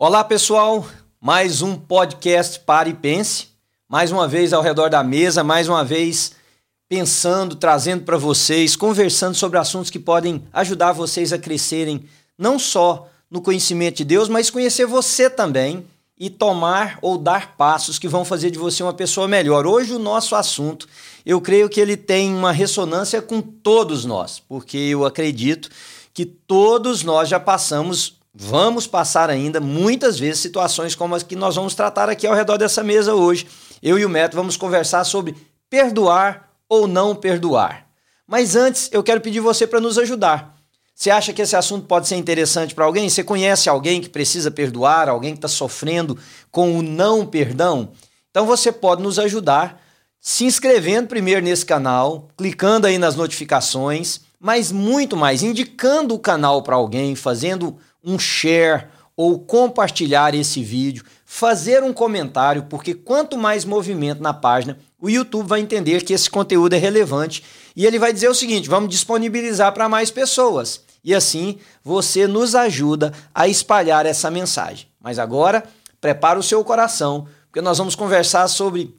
Olá, pessoal. Mais um podcast Pare e Pense. Mais uma vez ao redor da mesa, mais uma vez pensando, trazendo para vocês, conversando sobre assuntos que podem ajudar vocês a crescerem não só no conhecimento de Deus, mas conhecer você também e tomar ou dar passos que vão fazer de você uma pessoa melhor. Hoje o nosso assunto, eu creio que ele tem uma ressonância com todos nós, porque eu acredito que todos nós já passamos, vamos passar ainda muitas vezes situações como as que nós vamos tratar aqui ao redor dessa mesa hoje. Eu e o Neto vamos conversar sobre perdoar ou não perdoar. Mas antes, eu quero pedir você para nos ajudar. Você acha que esse assunto pode ser interessante para alguém? Você conhece alguém que precisa perdoar, alguém que está sofrendo com o não perdão? Então você pode nos ajudar se inscrevendo primeiro nesse canal, clicando aí nas notificações, mas muito mais, indicando o canal para alguém, fazendo um share ou compartilhar esse vídeo, fazer um comentário, porque quanto mais movimento na página, o YouTube vai entender que esse conteúdo é relevante e ele vai dizer o seguinte: vamos disponibilizar para mais pessoas. E assim você nos ajuda a espalhar essa mensagem. Mas agora, prepara o seu coração, porque nós vamos conversar sobre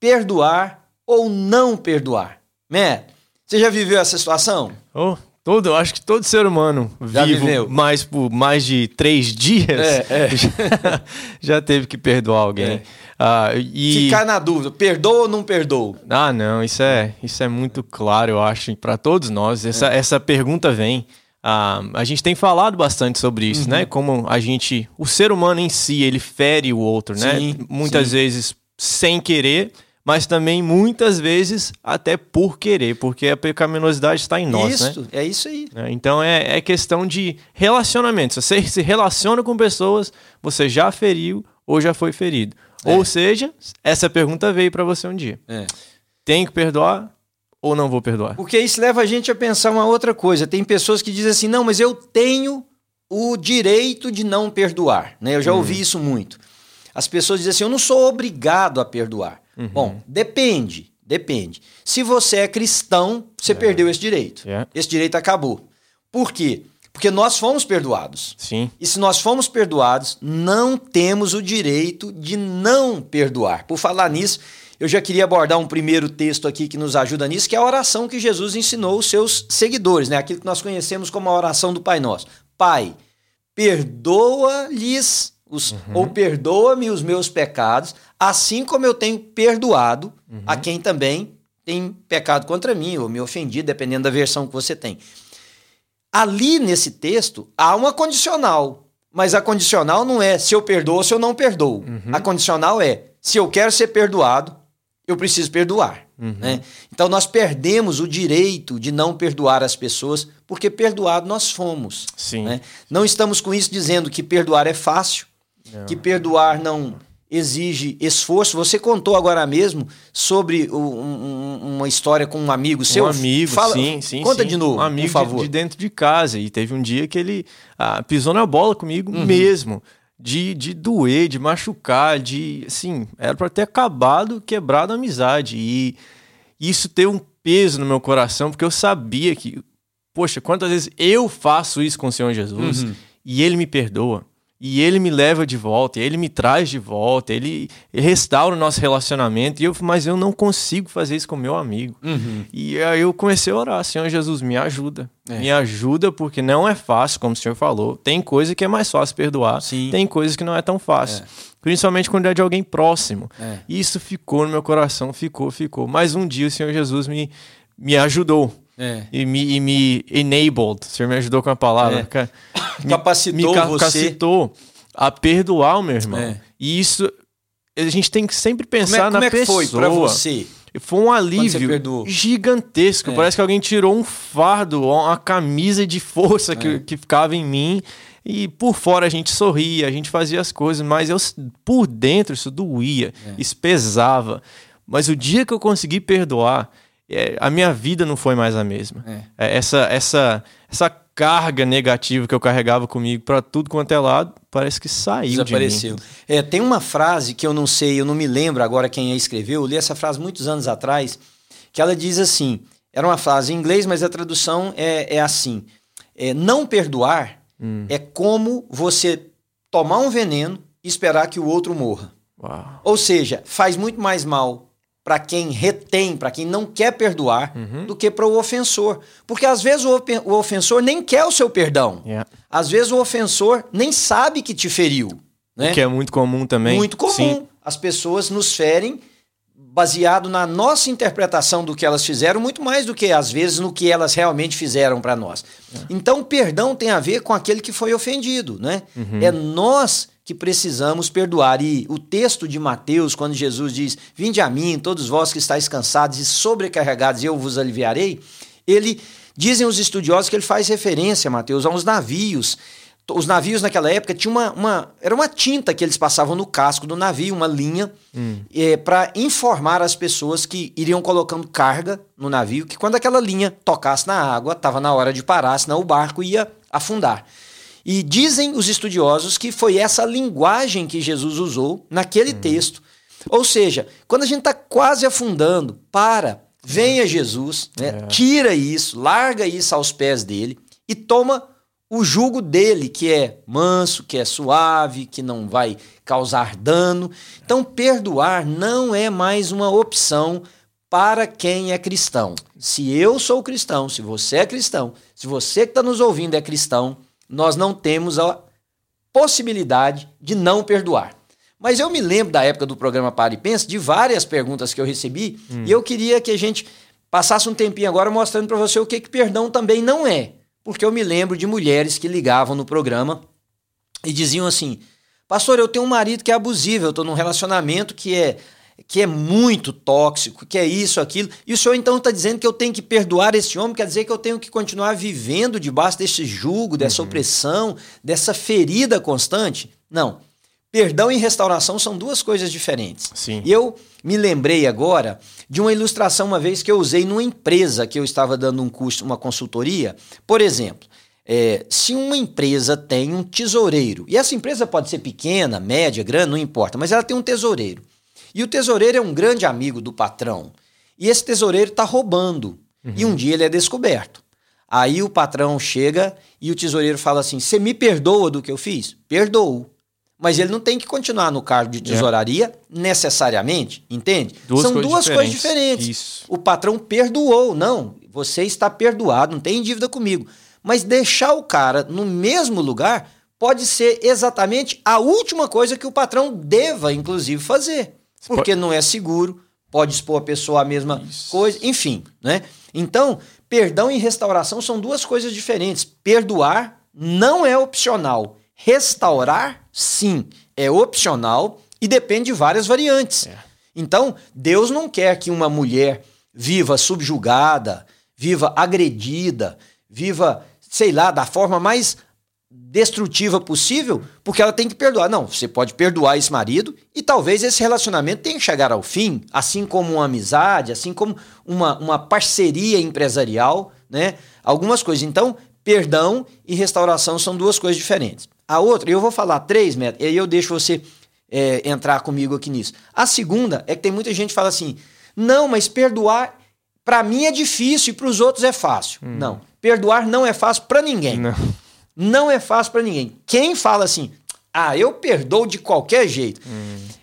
perdoar ou não perdoar. Matt, você já viveu essa situação? Oh, todo, eu acho que todo ser humano já vivo viveu. mais por mais de três dias é, é. Já, já, teve que perdoar alguém. É. Ah, e... Ficar na dúvida, perdoa ou não perdoa? Ah, não, isso é, isso é muito claro, eu acho, para todos nós. Essa, é. essa pergunta vem. Ah, a gente tem falado bastante sobre isso, né? uhum. né? Como a gente, o ser humano em si, ele fere o outro, né? sim, né? Muitas sim. vezes sem querer, mas também muitas vezes até por querer, porque a pecaminosidade está em nós, isso, né? É isso aí. É, então é, é questão de relacionamento. Se você se relaciona com pessoas, você já feriu ou já foi ferido. É. Ou seja, essa pergunta veio para você um dia. É. Tem que perdoar? ou não vou perdoar? Porque isso leva a gente a pensar uma outra coisa. Tem pessoas que dizem assim: não, mas eu tenho o direito de não perdoar. Né? Eu já uhum. ouvi isso muito. As pessoas dizem assim: eu não sou obrigado a perdoar. Uhum. Bom, depende. Depende. Se você é cristão, você é. perdeu esse direito. Yeah. Esse direito acabou. Por quê? Porque nós fomos perdoados. Sim. E se nós fomos perdoados, não temos o direito de não perdoar. Por falar nisso, eu já queria abordar um primeiro texto aqui que nos ajuda nisso, que é a oração que Jesus ensinou os seus seguidores, né? Aquilo que nós conhecemos como a oração do Pai Nosso. Pai, perdoa-lhes os, uhum. ou perdoa-me os meus pecados, assim como eu tenho perdoado uhum. a quem também tem pecado contra mim ou me ofendido, dependendo da versão que você tem. Ali nesse texto há uma condicional, mas a condicional não é se eu perdoo ou se eu não perdoo. Uhum. A condicional é se eu quero ser perdoado, eu preciso perdoar. Uhum. Né? Então nós perdemos o direito de não perdoar as pessoas, porque perdoado nós fomos. Sim. Né? Não estamos com isso dizendo que perdoar é fácil, não. que perdoar não exige esforço. Você contou agora mesmo sobre o, um, uma história com um amigo seu. Um amigo, Fala, sim, sim. Conta sim. de novo, um amigo por favor. De, de, dentro de casa. E teve um dia que ele ah, pisou na bola comigo uhum. mesmo de, de doer, de machucar, de. Assim, era para ter acabado, quebrado a amizade. E isso ter um peso no meu coração, porque eu sabia que, poxa, quantas vezes eu faço isso com o Senhor Jesus uhum. e ele me perdoa. E ele me leva de volta, ele me traz de volta, ele, restaura o nosso relacionamento. E eu, mas eu não consigo fazer isso com meu amigo. Uhum. E aí eu comecei a orar, Senhor Jesus, me ajuda. É. Me ajuda, porque não é fácil, como o senhor falou. Tem coisa que é mais fácil perdoar, Sim. tem coisas que não é tão fácil. É. Principalmente quando é de alguém próximo. É. Isso ficou no meu coração, ficou, ficou. Mas um dia o Senhor Jesus me, me ajudou. É. E, me, e me enabled, o senhor me ajudou com a palavra. É. Me, capacitou me capacitou você. a perdoar o meu irmão. É. E isso, a gente tem que sempre pensar como é, como na pessoa. Como foi para você? Foi um alívio gigantesco. É. Parece que alguém tirou um fardo, uma camisa de força que, é. que ficava em mim. E por fora a gente sorria, a gente fazia as coisas, mas eu, por dentro isso doía, isso pesava. Mas o dia que eu consegui perdoar, é, a minha vida não foi mais a mesma. É. é essa, essa, essa carga negativa que eu carregava comigo para tudo quanto é lado, parece que saiu Desapareceu. de mim. É, tem uma frase que eu não sei, eu não me lembro agora quem a escreveu, eu li essa frase muitos anos atrás, que ela diz assim, era uma frase em inglês, mas a tradução é, é assim, é, não perdoar hum. é como você tomar um veneno e esperar que o outro morra. Uau. Ou seja, faz muito mais mal para quem retém, para quem não quer perdoar, Uhum. do que para o ofensor. Porque às vezes o, o ofensor nem quer o seu perdão. Yeah. Às vezes o ofensor nem sabe que te feriu. Né? Que é muito comum também. Muito comum. Sim. As pessoas nos ferem baseado na nossa interpretação do que elas fizeram, muito mais do que às vezes no que elas realmente fizeram para nós. Então, o perdão tem a ver com aquele que foi ofendido, né? É nós que precisamos perdoar. E o texto de Mateus, quando Jesus diz: "Vinde a mim, todos vós que estáis cansados e sobrecarregados, e eu vos aliviarei", ele dizem os estudiosos que ele faz referência, Mateus, a uns navios os navios naquela época tinha uma, uma- era uma tinta que eles passavam no casco do navio, uma linha, para informar as pessoas que iriam colocando carga no navio, que quando aquela linha tocasse na água, estava na hora de parar, senão o barco ia afundar. E dizem os estudiosos que foi essa linguagem que Jesus usou naquele texto. Ou seja, quando a gente está quase afundando, para, venha Jesus, né, tira isso, larga isso aos pés dele e toma o jugo dele, que é manso, que é suave, que não vai causar dano. Então, perdoar não é mais uma opção para quem é cristão. Se eu sou cristão, se você é cristão, se você que está nos ouvindo é cristão, nós não temos a possibilidade de não perdoar. Mas eu me lembro da época do programa Para e Pensa, de várias perguntas que eu recebi, e eu queria que a gente passasse um tempinho agora mostrando para você o que, que perdão também não é. Porque eu me lembro de mulheres que ligavam no programa e diziam assim: Pastor, eu tenho um marido que é abusivo, eu estou num relacionamento que é, que é muito tóxico, que é isso, aquilo. E o senhor então está dizendo que eu tenho que perdoar esse homem, quer dizer que eu tenho que continuar vivendo debaixo desse jugo, dessa opressão, dessa ferida constante? Não. Perdão e restauração são duas coisas diferentes. Sim. E eu me lembrei agora de uma ilustração uma vez que eu usei numa empresa que eu estava dando um curso, uma consultoria. Por exemplo, é, se uma empresa tem um tesoureiro, e essa empresa pode ser pequena, média, grande, não importa, mas ela tem um tesoureiro. E o tesoureiro é um grande amigo do patrão. E esse tesoureiro está roubando. E um dia ele é descoberto. Aí o patrão chega e o tesoureiro fala assim: Você me perdoa do que eu fiz? Perdoo. Mas ele não tem que continuar no cargo de tesouraria necessariamente, entende? Duas São coisas duas coisas diferentes. diferentes. Isso. O patrão perdoou, não. Você está perdoado, não tem dívida comigo. Mas deixar o cara no mesmo lugar pode ser exatamente a última coisa que o patrão deva, inclusive, fazer. Porque não é seguro, pode expor a pessoa à mesma coisa, enfim, né? Então, perdão e restauração são duas coisas diferentes. Perdoar não é opcional. Restaurar, sim, é opcional e depende de várias variantes. Então, Deus não quer que uma mulher viva subjugada, viva agredida, viva, sei lá, da forma mais destrutiva possível, porque ela tem que perdoar. Não, você pode perdoar esse marido e talvez esse relacionamento tenha que chegar ao fim, assim como uma amizade, assim como uma, uma parceria empresarial, né? Algumas coisas. Então, perdão e restauração são duas coisas diferentes. A outra, eu vou falar três, Neto, e aí eu deixo você é, entrar comigo aqui nisso. A segunda é que tem muita gente que fala assim: não, mas perdoar para mim é difícil e para os outros é fácil. Não, perdoar não é fácil para ninguém. Não. Não é fácil para ninguém. Quem fala assim, ah, eu perdoo de qualquer jeito,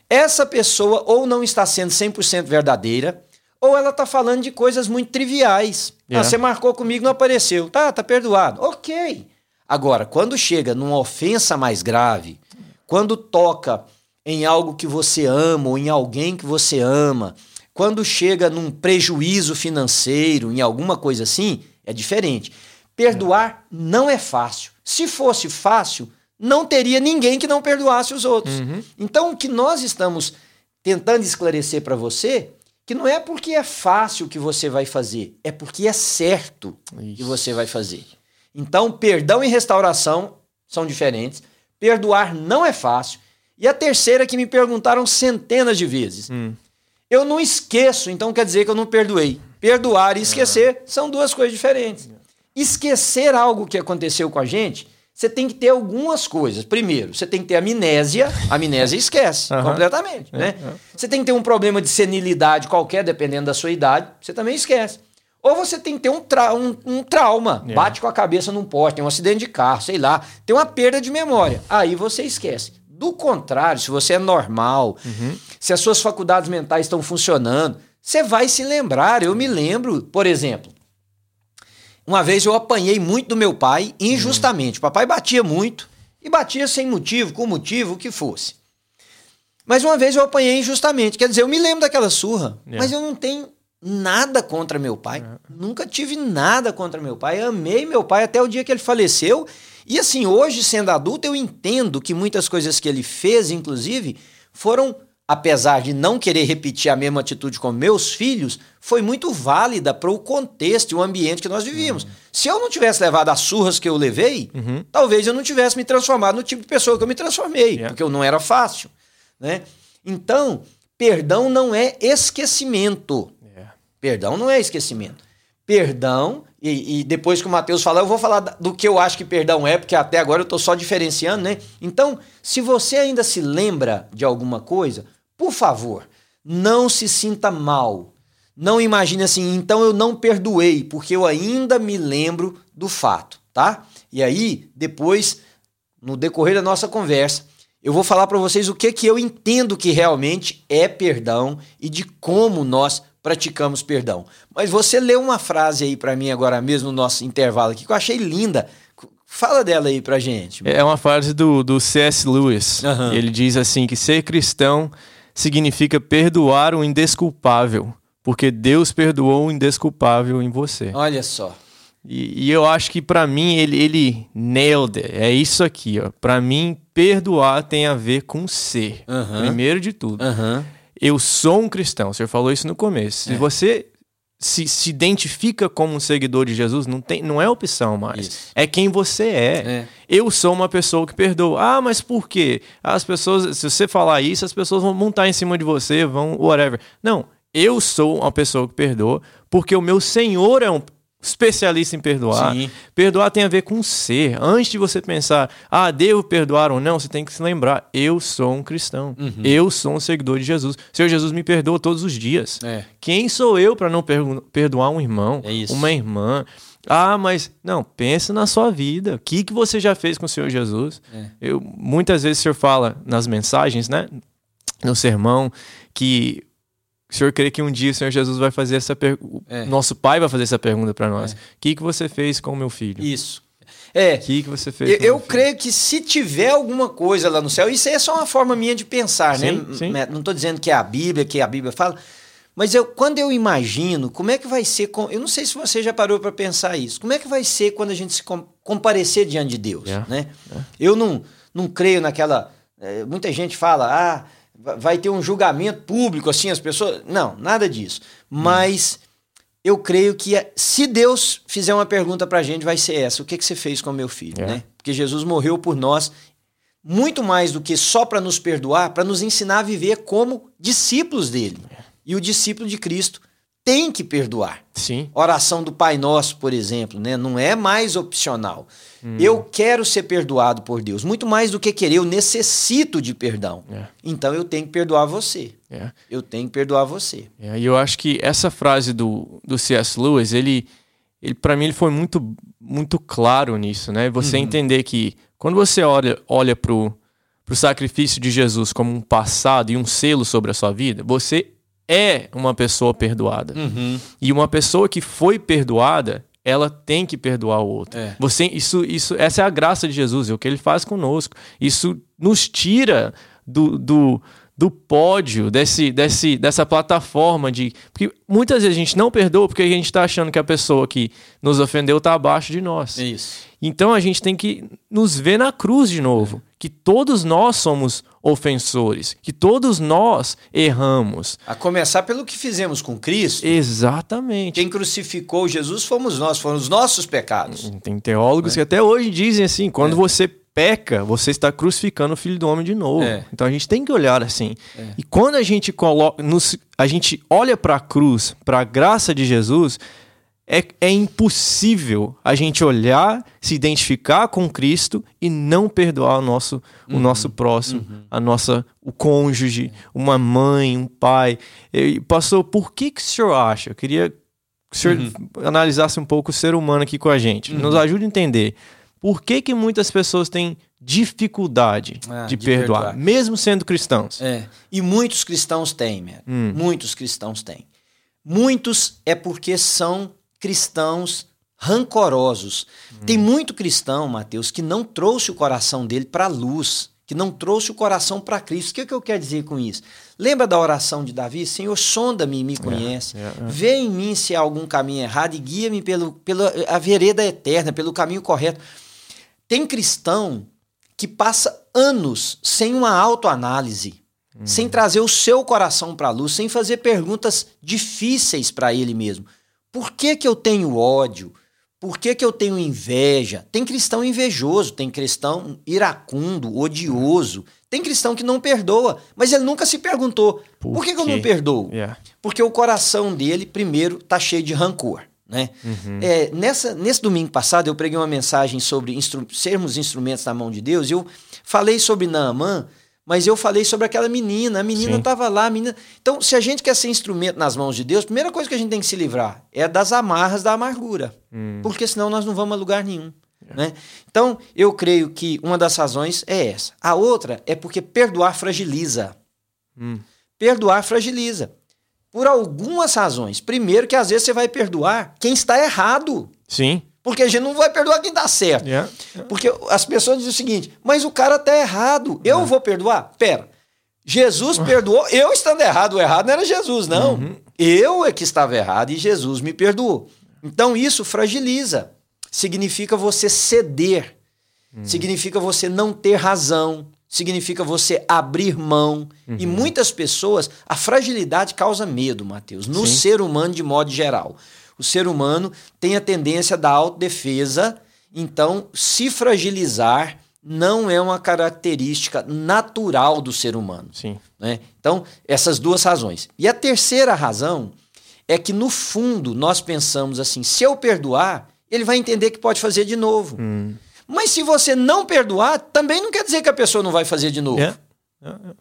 essa pessoa ou não está sendo 100% verdadeira, ou ela está falando de coisas muito triviais. Ah, Yeah. você marcou comigo, não apareceu. Tá, tá perdoado. Ok. Agora, quando chega numa ofensa mais grave, quando toca em algo que você ama ou em alguém que você ama, quando chega num prejuízo financeiro, em alguma coisa assim, é diferente. Perdoar não é fácil. Se fosse fácil, não teria ninguém que não perdoasse os outros. Então, o que nós estamos tentando esclarecer para você, que não é porque é fácil que você vai fazer, é porque é certo que Isso. você vai fazer. Então, perdão e restauração são diferentes. Perdoar não é fácil. E a terceira que me perguntaram centenas de vezes. Eu não esqueço, então quer dizer que eu não perdoei. Perdoar e esquecer são duas coisas diferentes. Esquecer algo que aconteceu com a gente, você tem que ter algumas coisas. Primeiro, você tem que ter amnésia. Amnésia esquece Aham. completamente, né? Você tem que ter um problema de senilidade qualquer, dependendo da sua idade. Você também esquece. Ou você tem que ter um, tra um, um trauma, É. bate com a cabeça num poste, tem um acidente de carro, sei lá, tem uma perda de memória. Aí você esquece. Do contrário, se você é normal, se as suas faculdades mentais estão funcionando, você vai se lembrar. Eu me lembro, por exemplo, uma vez eu apanhei muito do meu pai injustamente. O papai batia muito e batia sem motivo, com motivo, o que fosse. Mas uma vez eu apanhei injustamente. Quer dizer, eu me lembro daquela surra, É. mas eu não tenho nada contra meu pai. Nunca tive nada contra meu pai. Amei meu pai até o dia que ele faleceu. E assim, hoje, sendo adulto, eu entendo que muitas coisas que ele fez, inclusive, foram, apesar de não querer repetir a mesma atitude com meus filhos, foi muito válida para o contexto e o ambiente que nós vivíamos. Se eu não tivesse levado as surras que eu levei, talvez eu não tivesse me transformado no tipo de pessoa que eu me transformei, Yeah. porque eu não era fácil. Né? Então, perdão não é esquecimento. É. Perdão não é esquecimento. Perdão, e, e depois que o Mateus falar, eu vou falar do que eu acho que perdão é, porque até agora eu estou só diferenciando, né? Então, se você ainda se lembra de alguma coisa, por favor, não se sinta mal. Não imagine assim, então eu não perdoei, porque eu ainda me lembro do fato, tá? E aí, depois, no decorrer da nossa conversa, eu vou falar para vocês o que, que eu entendo que realmente é perdão e de como nós praticamos perdão. Mas você leu uma frase aí para mim agora mesmo no nosso intervalo aqui que eu achei linda. Fala dela aí pra gente. É uma frase do, do C.S. Lewis. Aham. Ele diz assim que ser cristão significa perdoar o indesculpável, porque Deus perdoou o indesculpável em você. Olha só. E, e eu acho que pra mim ele, ele nailed it. É isso aqui, ó. Para mim perdoar tem a ver com ser. Primeiro de tudo. Eu sou um cristão. Senhor falou isso no começo. É. Se você se, se identifica como um seguidor de Jesus, não, tem, não é opção mais. Isso. É quem você é. É. Eu sou uma pessoa que perdoa. Ah, mas por quê? As pessoas, se você falar isso, as pessoas vão montar em cima de você, vão whatever. Não, eu sou uma pessoa que perdoa porque o meu Senhor é um especialista em perdoar. Sim. Perdoar tem a ver com ser. Antes de você pensar, ah, devo perdoar ou não, você tem que se lembrar, eu sou um cristão. Uhum. Eu sou um seguidor de Jesus. Senhor Jesus me perdoa todos os dias. É. Quem sou eu para não perdoar um irmão, É isso. uma irmã? Ah, mas não, pensa na sua vida. O que, que você já fez com o Senhor Jesus? É. Eu, muitas vezes o Senhor fala nas mensagens, né? No sermão, que o Senhor crê que um dia o Senhor Jesus vai fazer essa pergunta. É. Nosso Pai vai fazer essa pergunta para nós. O que, que você fez com o meu filho? Isso. É. O que, que você fez Eu, eu creio que se tiver alguma coisa lá no céu, isso aí é só uma forma minha de pensar, Sim, né? sim. Não estou dizendo que é a Bíblia, que a Bíblia fala, mas eu, quando eu imagino, como é que vai ser, com, eu não sei se você já parou para pensar isso, como é que vai ser quando a gente se com- comparecer diante de Deus, Yeah. né? Eu não, não creio naquela, eh, muita gente fala, ah, vai ter um julgamento público, assim, as pessoas, não, nada disso, mas eu creio que é- se Deus fizer uma pergunta pra gente, vai ser essa: o que, que você fez com meu filho? É. Né? Porque Jesus morreu por nós, muito mais do que só para nos perdoar, para nos ensinar a viver como discípulos dele. E o discípulo de Cristo tem que perdoar. Sim. Oração do Pai Nosso, por exemplo, né? não é mais opcional. Eu quero ser perdoado por Deus, muito mais do que querer, eu necessito de perdão. É. Então eu tenho que perdoar você. É. Eu tenho que perdoar você. É, E eu acho que essa frase do, do C.S. Lewis, ele, ele para mim, ele foi muito, muito claro nisso, né? Você entender que quando você olha, olha pro, pro sacrifício de Jesus como um passado e um selo sobre a sua vida, você é uma pessoa perdoada. E uma pessoa que foi perdoada, ela tem que perdoar o outro. É. Você, isso, isso, essa é a graça de Jesus, é o que ele faz conosco. Isso nos tira do, do, do pódio, desse, desse, dessa plataforma de. Porque muitas vezes a gente não perdoa porque a gente está achando que a pessoa que nos ofendeu está abaixo de nós. Isso. Então a gente tem que nos ver na cruz de novo. Que todos nós somos ofensores, que todos nós erramos. A começar pelo que fizemos com Cristo. Exatamente. Quem crucificou Jesus fomos nós, foram os nossos pecados. Tem teólogos que até hoje dizem assim: quando você peca, você está crucificando o filho do homem de novo. É. Então a gente tem que olhar assim. E quando a gente coloca, nos, a gente olha para a cruz, para a graça de Jesus, é, é impossível a gente olhar, se identificar com Cristo e não perdoar o nosso, o nosso próximo, a nossa, o cônjuge, uma mãe, um pai. E, pastor, por que, que o senhor acha? Eu queria que o senhor uhum. analisasse um pouco o ser humano aqui com a gente. Uhum. Nos ajude a entender por que, que muitas pessoas têm dificuldade ah, de, de perdoar, perdoar, mesmo sendo cristãos. É. E muitos cristãos têm, hum. muitos cristãos têm. Muitos é porque são cristãos rancorosos. Hum. Tem muito cristão, Mateus, que não trouxe o coração dele para a luz, que não trouxe o coração para Cristo. O que, é que eu quero dizer com isso? Lembra da oração de Davi? Senhor, sonda-me e me conhece. É, é, é. Vê em mim se há algum caminho errado e guia-me pela a vereda eterna, pelo caminho correto. Tem cristão que passa anos sem uma autoanálise, hum. sem trazer o seu coração para a luz, sem fazer perguntas difíceis para ele mesmo. Por que, que eu tenho ódio? Por que, que eu tenho inveja? Tem cristão invejoso, tem cristão iracundo, odioso. Tem cristão que não perdoa, mas ele nunca se perguntou: por, por que, que eu não perdoo? Yeah. Porque o coração dele, primeiro, está cheio de rancor. Né? Uhum. É, nessa, nesse domingo passado, eu preguei uma mensagem sobre instru sermos instrumentos na mão de Deus. E eu falei sobre Naamã mas eu falei sobre aquela menina, a menina estava lá, menina. Então, se a gente quer ser instrumento nas mãos de Deus, a primeira coisa que a gente tem que se livrar é das amarras da amargura, hum. porque senão nós não vamos a lugar nenhum. É. Né? Então, eu creio que uma das razões é essa. A outra é porque perdoar fragiliza. Hum. Perdoar fragiliza. Por algumas razões. Primeiro, que às vezes você vai perdoar quem está errado. Sim. Porque a gente não vai perdoar quem dá certo. Yeah. Yeah. Porque as pessoas dizem o seguinte: mas o cara tá errado, eu vou perdoar? Pera. Jesus perdoou, eu estando errado, o errado não era Jesus, não. Uhum. Eu é que estava errado e Jesus me perdoou. Então isso fragiliza. Significa você ceder. Uhum. Significa você não ter razão. Significa você abrir mão. Uhum. E muitas pessoas, a fragilidade causa medo, Mateus, no Sim. ser humano de modo geral o ser humano tem a tendência da autodefesa, então se fragilizar não é uma característica natural do ser humano. Sim. Né? Então, essas duas razões. E a terceira razão é que, no fundo, nós pensamos assim: se eu perdoar, ele vai entender que pode fazer de novo. Hum. Mas se você não perdoar, também não quer dizer que a pessoa não vai fazer de novo. Yeah. Yeah, yeah.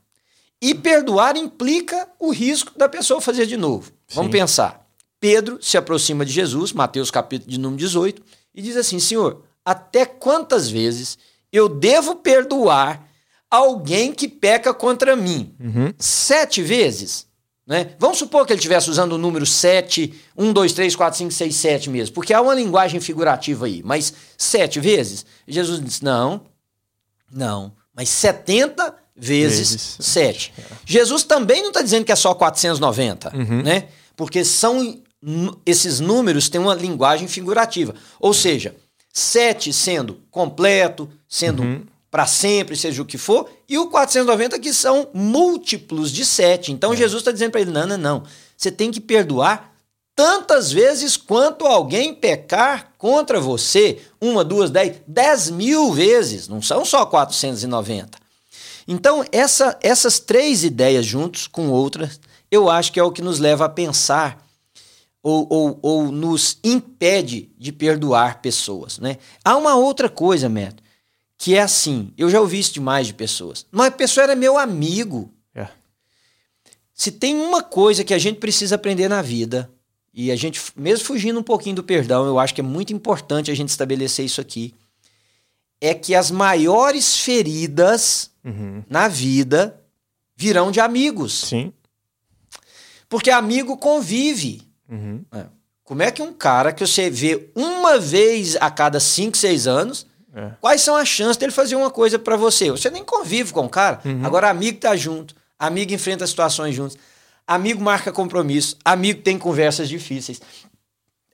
E perdoar implica o risco da pessoa fazer de novo. Sim. Vamos pensar. Pedro se aproxima de Jesus, Mateus capítulo de número 18, e diz assim: Senhor, até quantas vezes eu devo perdoar alguém que peca contra mim? Uhum. Sete vezes? Né? Vamos supor que ele estivesse usando o número 7, 1, 2, 3, 4, 5, 6, 7 mesmo, porque há uma linguagem figurativa aí, mas sete vezes? Jesus disse: não, não, mas 70 vezes, vezes 7. É. Jesus também não está dizendo que é só 490, uhum. né? Porque são esses números têm uma linguagem figurativa. Ou seja, 7 sendo completo, sendo uhum. Para sempre, seja o que for, e o 490 que são múltiplos de 7. Então é. Jesus está dizendo para ele: não, não, não. Você tem que perdoar tantas vezes quanto alguém pecar contra você. Uma, duas, dez, dez mil vezes. Não são só 490. Então, essa, essas três ideias juntos com outras, eu acho que é o que nos leva a pensar ou, ou, ou nos impede de perdoar pessoas. Né? Há uma outra coisa, Neto, que é assim: eu já ouvi isso demais de pessoas. Mas a pessoa era meu amigo. É. Se tem uma coisa que a gente precisa aprender na vida, e a gente, mesmo fugindo um pouquinho do perdão, eu acho que é muito importante a gente estabelecer isso aqui, é que as maiores feridas uhum. na vida virão de amigos. Sim. Porque amigo convive. Uhum. É. Como é que um cara que você vê uma vez a cada 5, 6 anos, é. quais são as chances dele fazer uma coisa para você? Você nem convive com o cara. Uhum. Agora, amigo tá junto, amigo enfrenta situações juntos, amigo marca compromisso, amigo tem conversas difíceis,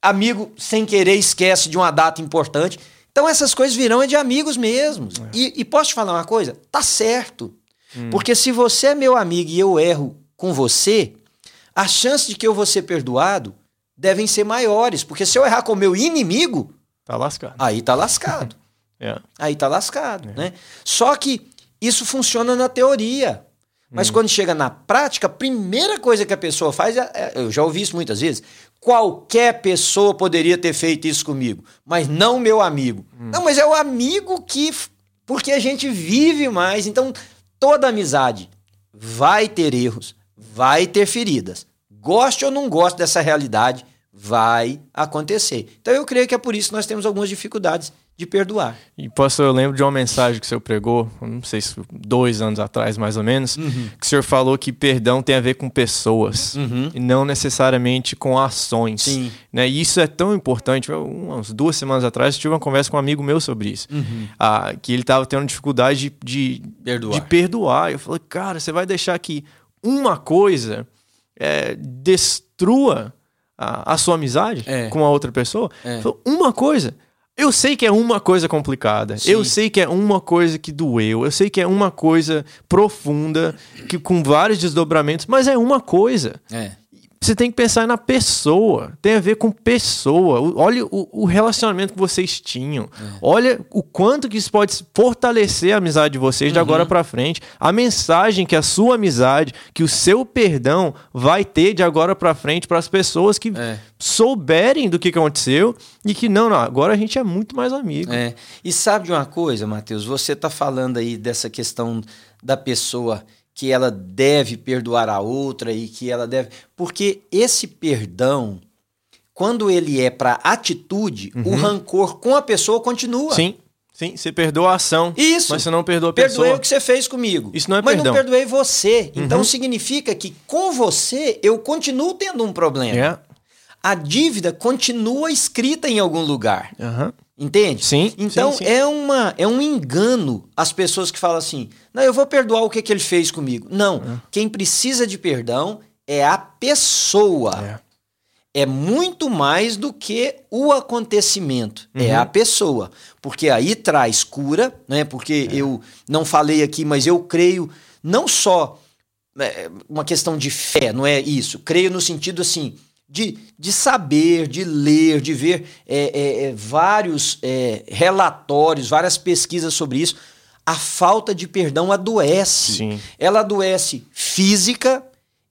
amigo sem querer esquece de uma data importante. Então, essas coisas virão é de amigos mesmo. É. E, e, posso te falar uma coisa? Tá certo. Hum. Porque se você é meu amigo e eu erro com você, as chances de que eu vou ser perdoado devem ser maiores. Porque se eu errar com o meu inimigo. Tá lascado. Aí tá lascado. é. Aí tá lascado. É. Né? Só que isso funciona na teoria. Mas hum. quando chega na prática, a primeira coisa que a pessoa faz, é, é, eu já ouvi isso muitas vezes, qualquer pessoa poderia ter feito isso comigo, mas não meu amigo. Hum. Não, mas é o amigo que. Porque a gente vive mais. Então, toda amizade vai ter erros, vai ter feridas. Goste ou não goste dessa realidade, vai acontecer. Então eu creio que é por isso que nós temos algumas dificuldades de perdoar. E pastor, eu lembro de uma mensagem que o senhor pregou, não sei se dois anos atrás, mais ou menos, uhum. que o senhor falou que perdão tem a ver com pessoas uhum. e não necessariamente com ações. Sim. Né? E isso é tão importante. Umas duas semanas atrás eu tive uma conversa com um amigo meu sobre isso. Uhum. Ah, que ele estava tendo dificuldade de, de, perdoar. de perdoar. Eu falei, cara, você vai deixar que uma coisa é, destrua a, a, sua amizade é. com a outra pessoa? É. Falei, uma coisa eu sei que é uma coisa complicada. Sim. Eu sei que é uma coisa que doeu. Eu sei que é uma coisa profunda, que com vários desdobramentos, mas é uma coisa. É. Você tem que pensar na pessoa. Tem a ver com pessoa. Olha o, o relacionamento que vocês tinham. É. Olha o quanto que isso pode fortalecer a amizade de vocês de uhum. agora para frente. A mensagem que a sua amizade, que o seu perdão vai ter de agora para frente para as pessoas que é. souberem do que aconteceu e que não, não, agora a gente é muito mais amigo. É. E sabe de uma coisa, Matheus? Você está falando aí dessa questão da pessoa que ela deve perdoar a outra e que ela deve. Porque esse perdão, quando ele é para atitude, uhum. o rancor com a pessoa continua. Sim. Sim, você perdoa a ação, Isso. mas você não perdoa a pessoa. Perdoei o que você fez comigo. Isso não é mas perdão. Mas não perdoei você. Uhum. Então significa que com você eu continuo tendo um problema. Yeah. A dívida continua escrita em algum lugar. Uhum. Entende? Sim. Então sim, sim. é uma é um engano as pessoas que falam assim: "Não, eu vou perdoar o que, que ele fez comigo". Não, é. quem precisa de perdão é a pessoa. É. é muito mais do que o acontecimento, é uhum. é a pessoa, porque aí traz cura, né? Porque é. eu não falei aqui, mas eu creio não só é, uma questão de fé, não é isso. Creio no sentido assim, de, de saber, de ler, de ver é, é, é, vários é, relatórios, várias pesquisas sobre isso. A falta de perdão adoece. Sim. Ela adoece física,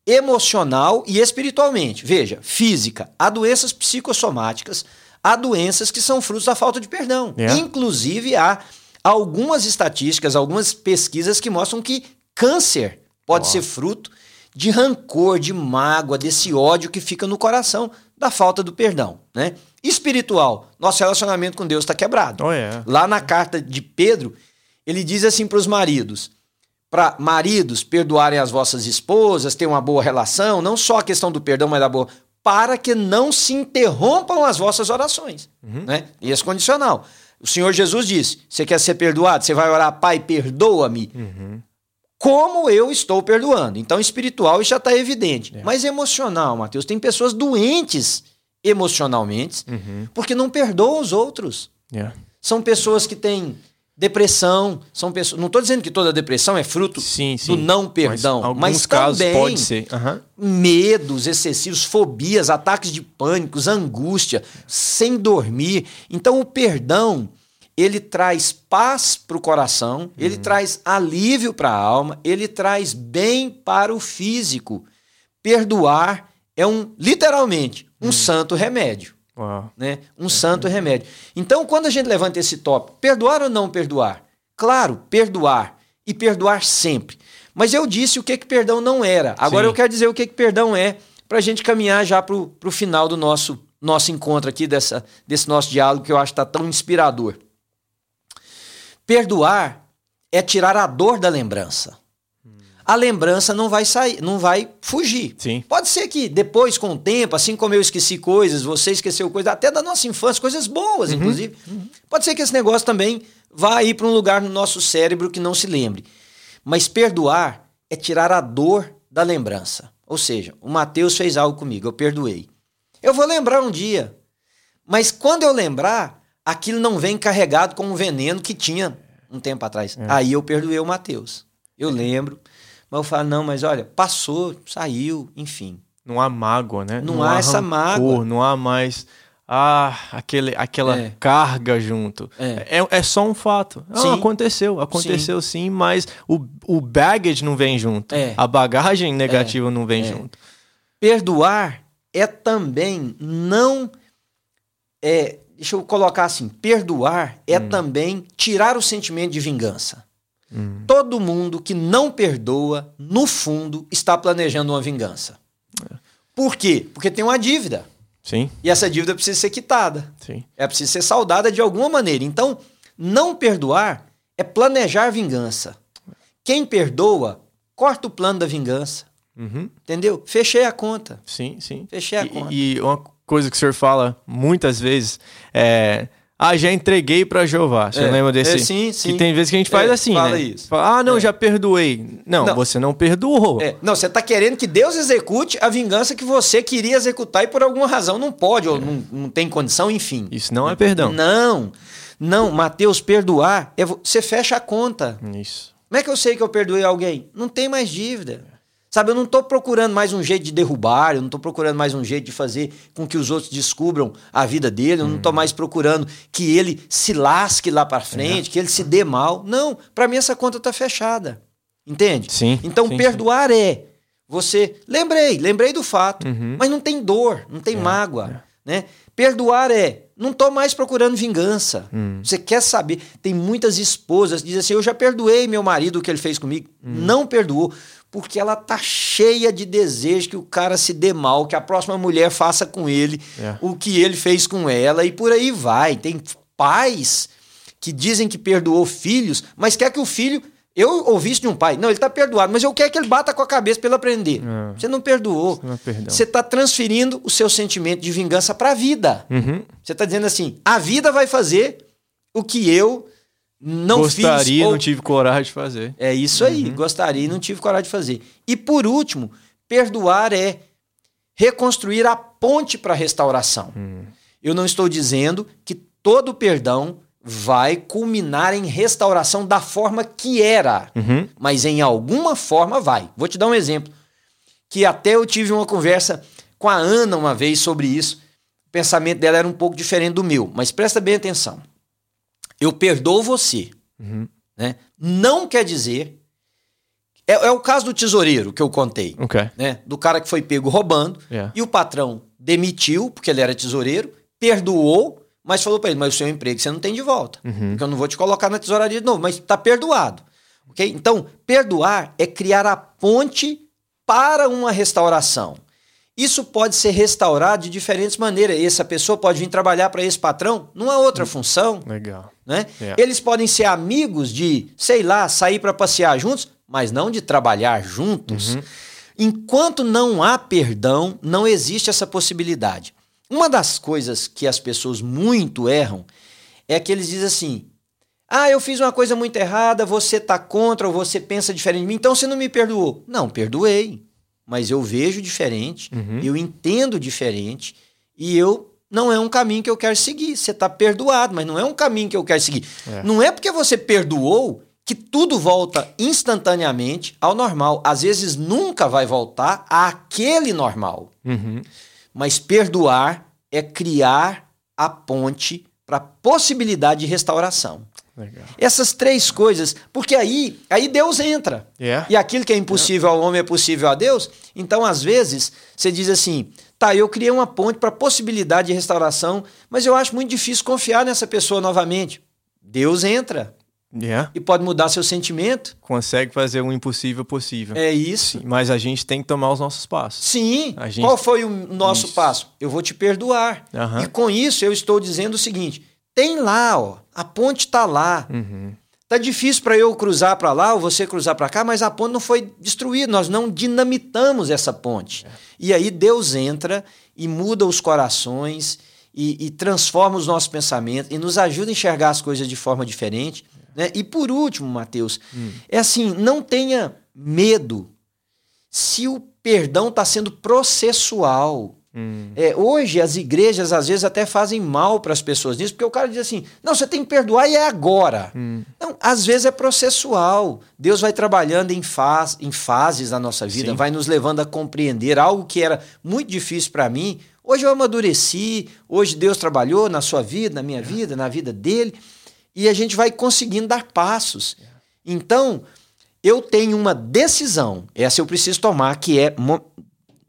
emocional e espiritualmente. Veja, física, há doenças psicossomáticas, há doenças que são frutos da falta de perdão. Yeah. É. Inclusive, há algumas estatísticas, algumas pesquisas que mostram que câncer pode oh. ser fruto de rancor, de mágoa, desse ódio que fica no coração da falta do perdão, né? Espiritual, nosso relacionamento com Deus está quebrado. Oh, yeah. Lá na carta de Pedro, ele diz assim para os maridos: para maridos perdoarem as vossas esposas, ter uma boa relação, não só a questão do perdão, mas da boa, para que não se interrompam as vossas orações, uhum. né? E esse condicional. O Senhor Jesus disse: você quer ser perdoado? Você vai orar, Pai, perdoa-me. Uhum como eu estou perdoando. Então, espiritual isso já está evidente. É. Mas emocional, Mateus, tem pessoas doentes emocionalmente uhum. porque não perdoam os outros. É. São pessoas que têm depressão, são pessoas. Não estou dizendo que toda depressão é fruto sim, sim. do não perdão, mas, mas casos também pode ser. Uhum. medos excessivos, fobias, ataques de pânico, angústia, sem dormir. Então, o perdão ele traz paz para o coração, uhum. ele traz alívio para a alma, ele traz bem para o físico. Perdoar é um, literalmente, um uhum. santo remédio. Uau. Né? Um é. santo remédio. Então, quando a gente levanta esse tópico, perdoar ou não perdoar? Claro, perdoar. E perdoar sempre. Mas eu disse o que, que perdão não era. Agora Sim. eu quero dizer o que, que perdão é, para a gente caminhar já para o final do nosso, nosso encontro aqui, dessa, desse nosso diálogo que eu acho que está tão inspirador. Perdoar é tirar a dor da lembrança. A lembrança não vai sair, não vai fugir. Sim. Pode ser que depois, com o tempo, assim como eu esqueci coisas, você esqueceu coisas, até da nossa infância, coisas boas, uhum. inclusive. Uhum. Pode ser que esse negócio também vá ir para um lugar no nosso cérebro que não se lembre. Mas perdoar é tirar a dor da lembrança. Ou seja, o Mateus fez algo comigo, eu perdoei. Eu vou lembrar um dia. Mas quando eu lembrar, aquilo não vem carregado com um veneno que tinha um tempo atrás. É. Aí eu perdoei o Mateus. Eu lembro. Mas eu falo, não, mas olha, passou, saiu, enfim. Não há mágoa, né? Não, não há, há essa mágoa. Não há mais ah, aquele, aquela é. carga junto. É. é. É, só um fato. Ah, aconteceu, aconteceu sim. sim, mas o, o baggage não vem junto. É. A bagagem negativa não vem é. junto. Perdoar é também não é deixa eu colocar assim: perdoar é hum. também tirar o sentimento de vingança. Hum. Todo mundo que não perdoa, no fundo, está planejando uma vingança. É. Por quê? Porque tem uma dívida. Sim. E essa dívida precisa ser quitada. Sim. É preciso ser saudada de alguma maneira. Então, não perdoar é planejar vingança. Quem perdoa, corta o plano da vingança. Uhum. Entendeu? Fechei a conta. Sim, sim. Fechei a E, conta. e uma coisa que o senhor fala muitas vezes é. Ah, já entreguei pra Jeová. Você É, lembra desse? é, sim, sim. Que tem vezes que a gente faz É, assim, fala né? isso. Fala, ah, não, É. já perdoei. Não, Não. você não perdoou. É, não, você está querendo que Deus execute a vingança que você queria executar e por alguma razão não pode, ou não, não tem condição, enfim. Isso não é perdão. Não, não, Mateus, perdoar, é vo- você fecha a conta. Isso. Como é que eu sei que eu perdoei alguém? Não tem mais dívida. Sabe, eu não estou procurando mais um jeito de derrubar, eu não estou procurando mais um jeito de fazer com que os outros descubram a vida dele, eu não estou mais procurando que ele se lasque lá para É. frente, que ele se dê mal. Não, para mim essa conta está fechada. Entende? Sim, Então, sim, perdoar é você. Lembrei, lembrei do fato, Uhum. mas não tem dor, não É, tem mágoa. Né? Perdoar é. Não tô mais procurando vingança. Hum. Você quer saber? Tem muitas esposas que dizem assim: eu já perdoei meu marido o que ele fez comigo. Hum. Não perdoou. Porque ela tá cheia de desejo que o cara se dê mal, que a próxima mulher faça com ele É. o que ele fez com ela e por aí vai. Tem pais que dizem que perdoou filhos, mas quer que o filho. Eu ouvi isso de um pai. Não, ele tá perdoado, mas eu quero que ele bata com a cabeça para ele aprender. É. Você não perdoou. não é. Você está transferindo o seu sentimento de vingança para a vida. Uhum. Você está dizendo assim: a vida vai fazer o que eu não Gostaria, fiz. ou- não tive coragem de fazer. É isso aí. Gostaria e não tive coragem de fazer. E por último, perdoar é reconstruir a ponte para a restauração. Eu não estou dizendo que todo perdão vai culminar em restauração da forma que era, Uhum. mas em alguma forma vai. Vou te dar um exemplo que até eu tive uma conversa com a Ana uma vez sobre isso. O pensamento dela era um pouco diferente do meu, mas presta bem atenção. Eu perdoo você, Uhum. né? Não quer dizer é, é o caso do tesoureiro que eu contei, Ok. né? Do cara que foi pego roubando Yeah. e o patrão demitiu porque ele era tesoureiro, perdoou, mas falou para ele: "Mas o seu emprego você não tem de volta, porque eu não vou te colocar na tesouraria de novo, mas tá perdoado". OK? Então, perdoar é criar a ponte para uma restauração. Isso pode ser restaurado de diferentes maneiras. Essa pessoa pode vir trabalhar para esse patrão numa outra função, Legal. né? Yeah. Eles podem ser amigos de, sei lá, sair para passear juntos, mas não de trabalhar juntos. Enquanto não há perdão, não existe essa possibilidade. Uma das coisas que as pessoas muito erram é que eles dizem assim: ah, eu fiz uma coisa muito errada, você tá contra ou você pensa diferente de mim, então você não me perdoou. Não, perdoei. Mas eu vejo diferente, eu entendo diferente e eu não é um caminho que eu quero seguir. Você tá perdoado, mas não é um caminho que eu quero seguir. É. Não é porque você perdoou que tudo volta instantaneamente ao normal. Às vezes nunca vai voltar àquele normal. Uhum. Mas perdoar é criar a ponte para a possibilidade de restauração. Legal. Essas três coisas, porque aí, aí Deus entra. Yeah. E aquilo que é impossível ao homem é possível a Deus. Então, às vezes, você diz assim: tá, eu criei uma ponte para a possibilidade de restauração, mas eu acho muito difícil confiar nessa pessoa novamente. Deus entra Yeah. e pode mudar seu sentimento. Consegue fazer o impossível possível. É isso. Mas a gente tem que tomar os nossos passos. Sim. Gente- Qual foi o nosso Isso. passo? Eu vou te perdoar. Aham. E com isso eu estou dizendo o seguinte: tem lá, ó, a ponte está lá. Uhum. Tá difícil para eu cruzar para lá ou você cruzar para cá, mas a ponte não foi destruída, nós não dinamitamos essa ponte. E aí Deus entra e muda os corações e, e transforma os nossos pensamentos e nos ajuda a enxergar as coisas de forma diferente. Né? E por último, Mateus, é assim: não tenha medo se o perdão está sendo processual. Hum. É, hoje as igrejas às vezes até fazem mal para as pessoas nisso, porque o cara diz assim: não, você tem que perdoar e é agora. Não, às vezes é processual. Deus vai trabalhando em, faz, em fases na nossa vida, Sim. vai nos levando a compreender algo que era muito difícil para mim. Hoje eu amadureci, hoje Deus trabalhou na sua vida, na minha vida, na vida dele, e a gente vai conseguindo dar passos. Então, eu tenho uma decisão, essa eu preciso tomar, que é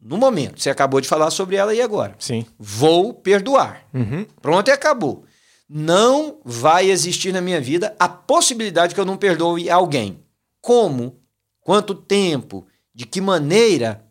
no momento. Você acabou de falar sobre ela aí agora. Sim. Vou perdoar. Uhum. Pronto e acabou. Não vai existir na minha vida a possibilidade que eu não perdoe alguém. Como? Quanto tempo? De que maneira?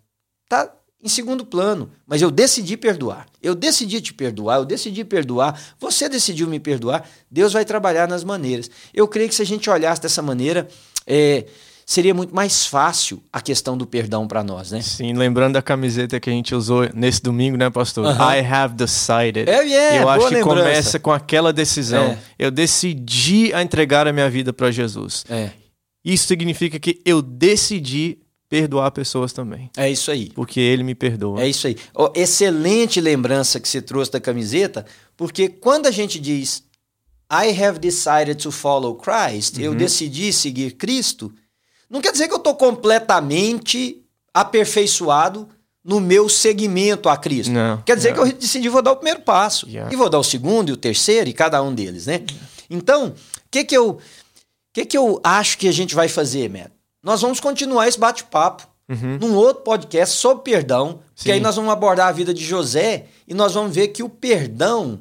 Tá em segundo plano, mas eu decidi perdoar. Eu decidi te perdoar, eu decidi perdoar, você decidiu me perdoar, Deus vai trabalhar nas maneiras. Eu creio que se a gente olhasse dessa maneira, é, seria muito mais fácil a questão do perdão para nós, né? Sim, lembrando da camiseta que a gente usou nesse domingo, né, pastor? I have decided. É, é, Eu acho que lembrança. começa com aquela decisão. É. Eu decidi a entregar a minha vida para Jesus. É, Isso significa que eu decidi perdoar pessoas também, é isso aí. porque ele me perdoa. É isso aí. Ó, excelente lembrança que você trouxe da camiseta, porque quando a gente diz I have decided to follow Christ, eu decidi seguir Cristo, não quer dizer que eu estou completamente aperfeiçoado no meu seguimento a Cristo. Não, quer dizer não. que eu decidi vou dar o primeiro passo. Yeah. E vou dar o segundo e o terceiro e cada um deles, né? Então, o que que eu que que eu acho que a gente vai fazer, Matt? Nós vamos continuar esse bate-papo num outro podcast sobre perdão, que Sim. aí nós vamos abordar a vida de José e nós vamos ver que o perdão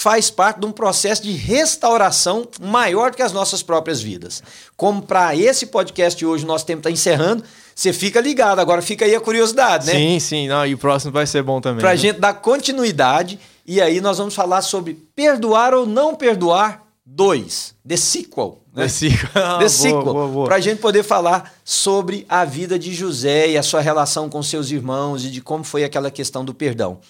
faz parte de um processo de restauração maior do que as nossas próprias vidas. Como para esse podcast de hoje, o nosso tempo está encerrando, você fica ligado. Agora fica aí a curiosidade, né? Sim, sim. Não, e o próximo vai ser bom também. Para a né? gente dar continuidade. E aí nós vamos falar sobre perdoar ou não perdoar dois. The sequel. Né? The sequel. Ah, The sequel. Para a gente poder falar sobre a vida de José e a sua relação com seus irmãos e de como foi aquela questão do perdão.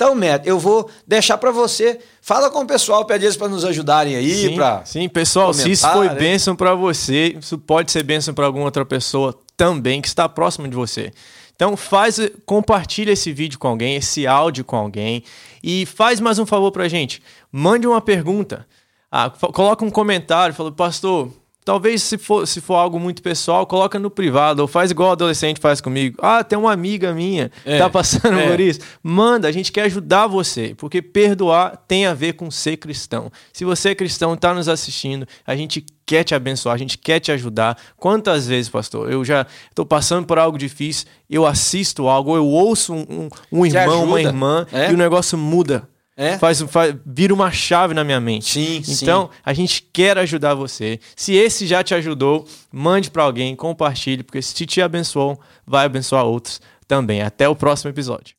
Então, Matt, eu vou deixar para você. Fala com o pessoal, pede eles para nos ajudarem aí. Sim, pra... sim, pessoal, se isso foi né? bênção para você, isso pode ser bênção para alguma outra pessoa também que está próximo de você. Então faz, compartilha esse vídeo com alguém, esse áudio com alguém e faz mais um favor pra gente. Mande uma pergunta. Ah, coloca um comentário, fala, pastor, talvez se for, se for algo muito pessoal, coloca no privado, ou faz igual o adolescente faz comigo. Ah, tem uma amiga minha que É, tá passando é. por isso. Manda, a gente quer ajudar você, porque perdoar tem a ver com ser cristão. Se você é cristão, está nos assistindo, a gente quer te abençoar, a gente quer te ajudar. Quantas vezes, pastor, eu já estou passando por algo difícil, eu assisto algo, eu ouço um, um- um irmão, uma irmã, é? e o negócio muda. É? Faz, faz, vira uma chave na minha mente. Sim, sim. Então, a gente quer ajudar você. Se esse já te ajudou, mande para alguém, compartilhe, porque se te abençoou, vai abençoar outros também. Até o próximo episódio.